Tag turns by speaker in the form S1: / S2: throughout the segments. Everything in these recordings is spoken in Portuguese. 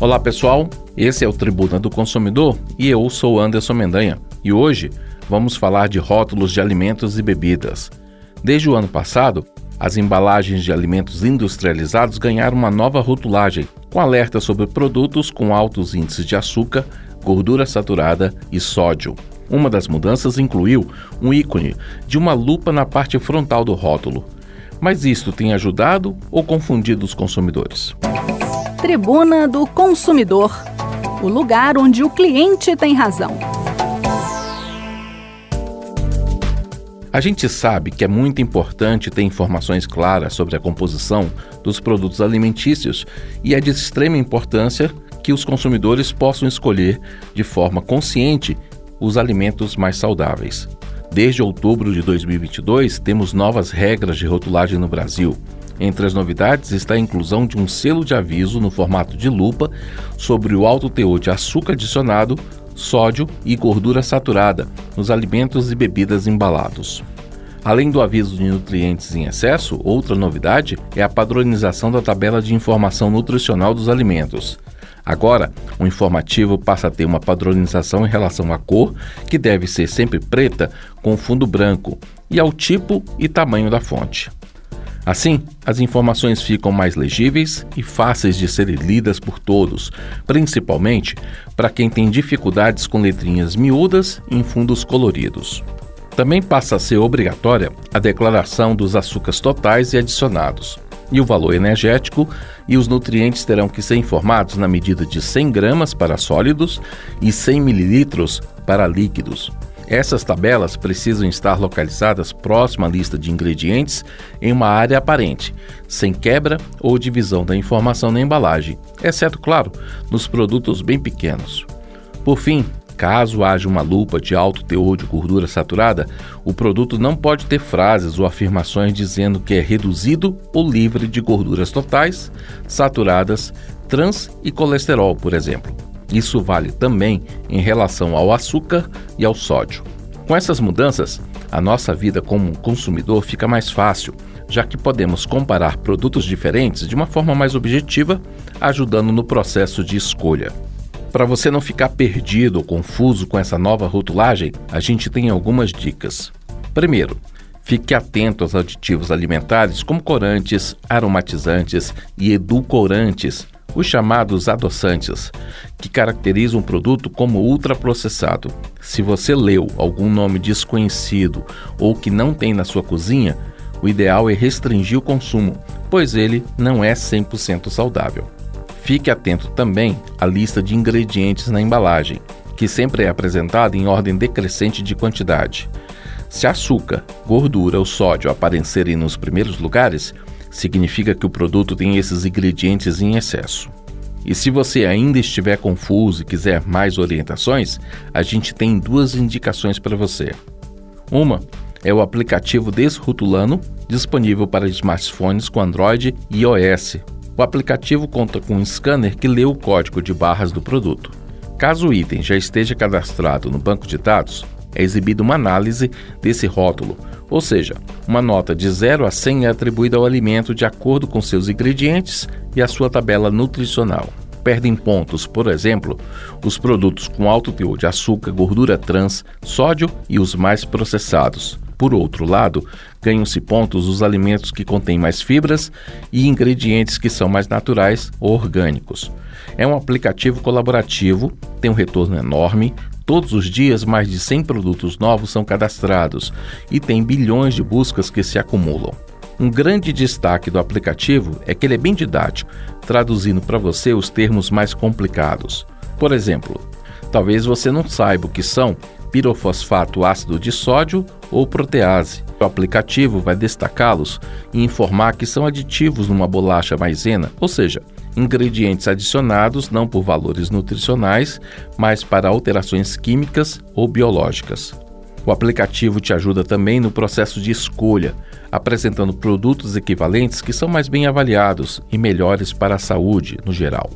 S1: Olá pessoal, esse é o Tribuna do Consumidor e eu sou Anderson Mendanha e hoje vamos falar de rótulos de alimentos e bebidas. Desde o ano passado, as embalagens de alimentos industrializados ganharam uma nova rotulagem, com alerta sobre produtos com altos índices de açúcar, gordura saturada e sódio. Uma das mudanças incluiu um ícone de uma lupa na parte frontal do rótulo. Mas isto tem ajudado ou confundido os consumidores?
S2: Tribuna do Consumidor o lugar onde o cliente tem razão.
S1: A gente sabe que é muito importante ter informações claras sobre a composição dos produtos alimentícios e é de extrema importância que os consumidores possam escolher de forma consciente os alimentos mais saudáveis. Desde outubro de 2022, temos novas regras de rotulagem no Brasil. Entre as novidades está a inclusão de um selo de aviso no formato de lupa sobre o alto teor de açúcar adicionado, sódio e gordura saturada nos alimentos e bebidas embalados. Além do aviso de nutrientes em excesso, outra novidade é a padronização da tabela de informação nutricional dos alimentos. Agora, o informativo passa a ter uma padronização em relação à cor, que deve ser sempre preta com fundo branco, e ao tipo e tamanho da fonte. Assim, as informações ficam mais legíveis e fáceis de serem lidas por todos, principalmente para quem tem dificuldades com letrinhas miúdas em fundos coloridos. Também passa a ser obrigatória a declaração dos açúcares totais e adicionados e o valor energético e os nutrientes terão que ser informados na medida de 100 gramas para sólidos e 100 mililitros para líquidos. Essas tabelas precisam estar localizadas próxima à lista de ingredientes em uma área aparente, sem quebra ou divisão da informação na embalagem, exceto, claro, nos produtos bem pequenos. Por fim, Caso haja uma lupa de alto teor de gordura saturada, o produto não pode ter frases ou afirmações dizendo que é reduzido ou livre de gorduras totais, saturadas, trans e colesterol, por exemplo. Isso vale também em relação ao açúcar e ao sódio. Com essas mudanças, a nossa vida como consumidor fica mais fácil, já que podemos comparar produtos diferentes de uma forma mais objetiva, ajudando no processo de escolha. Para você não ficar perdido ou confuso com essa nova rotulagem, a gente tem algumas dicas. Primeiro, fique atento aos aditivos alimentares como corantes, aromatizantes e edulcorantes, os chamados adoçantes, que caracterizam um produto como ultraprocessado. Se você leu algum nome desconhecido ou que não tem na sua cozinha, o ideal é restringir o consumo, pois ele não é 100% saudável. Fique atento também à lista de ingredientes na embalagem, que sempre é apresentada em ordem decrescente de quantidade. Se açúcar, gordura ou sódio aparecerem nos primeiros lugares, significa que o produto tem esses ingredientes em excesso. E se você ainda estiver confuso e quiser mais orientações, a gente tem duas indicações para você. Uma é o aplicativo Desrutulano, disponível para smartphones com Android e iOS, o aplicativo conta com um scanner que lê o código de barras do produto. Caso o item já esteja cadastrado no banco de dados, é exibida uma análise desse rótulo, ou seja, uma nota de 0 a 100 é atribuída ao alimento de acordo com seus ingredientes e a sua tabela nutricional. Perdem pontos, por exemplo, os produtos com alto teor de açúcar, gordura trans, sódio e os mais processados. Por outro lado, ganham-se pontos os alimentos que contêm mais fibras e ingredientes que são mais naturais ou orgânicos. É um aplicativo colaborativo, tem um retorno enorme. Todos os dias, mais de 100 produtos novos são cadastrados e tem bilhões de buscas que se acumulam. Um grande destaque do aplicativo é que ele é bem didático, traduzindo para você os termos mais complicados. Por exemplo, talvez você não saiba o que são pirofosfato ácido de sódio ou protease. O aplicativo vai destacá-los e informar que são aditivos numa bolacha maisena, ou seja, ingredientes adicionados não por valores nutricionais, mas para alterações químicas ou biológicas. O aplicativo te ajuda também no processo de escolha, apresentando produtos equivalentes que são mais bem avaliados e melhores para a saúde no geral.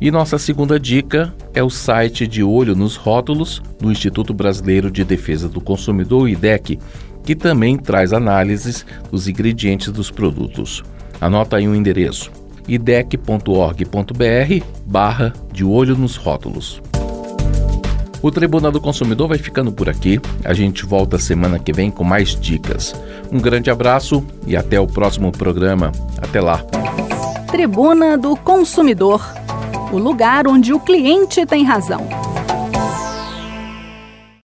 S1: E nossa segunda dica é o site de olho nos rótulos do Instituto Brasileiro de Defesa do Consumidor, IDEC, que também traz análises dos ingredientes dos produtos. Anota aí o um endereço idec.org.br barra de olho nos rótulos. O Tribunal do Consumidor vai ficando por aqui. A gente volta semana que vem com mais dicas. Um grande abraço e até o próximo programa. Até lá.
S2: Tribuna do Consumidor o lugar onde o cliente tem razão.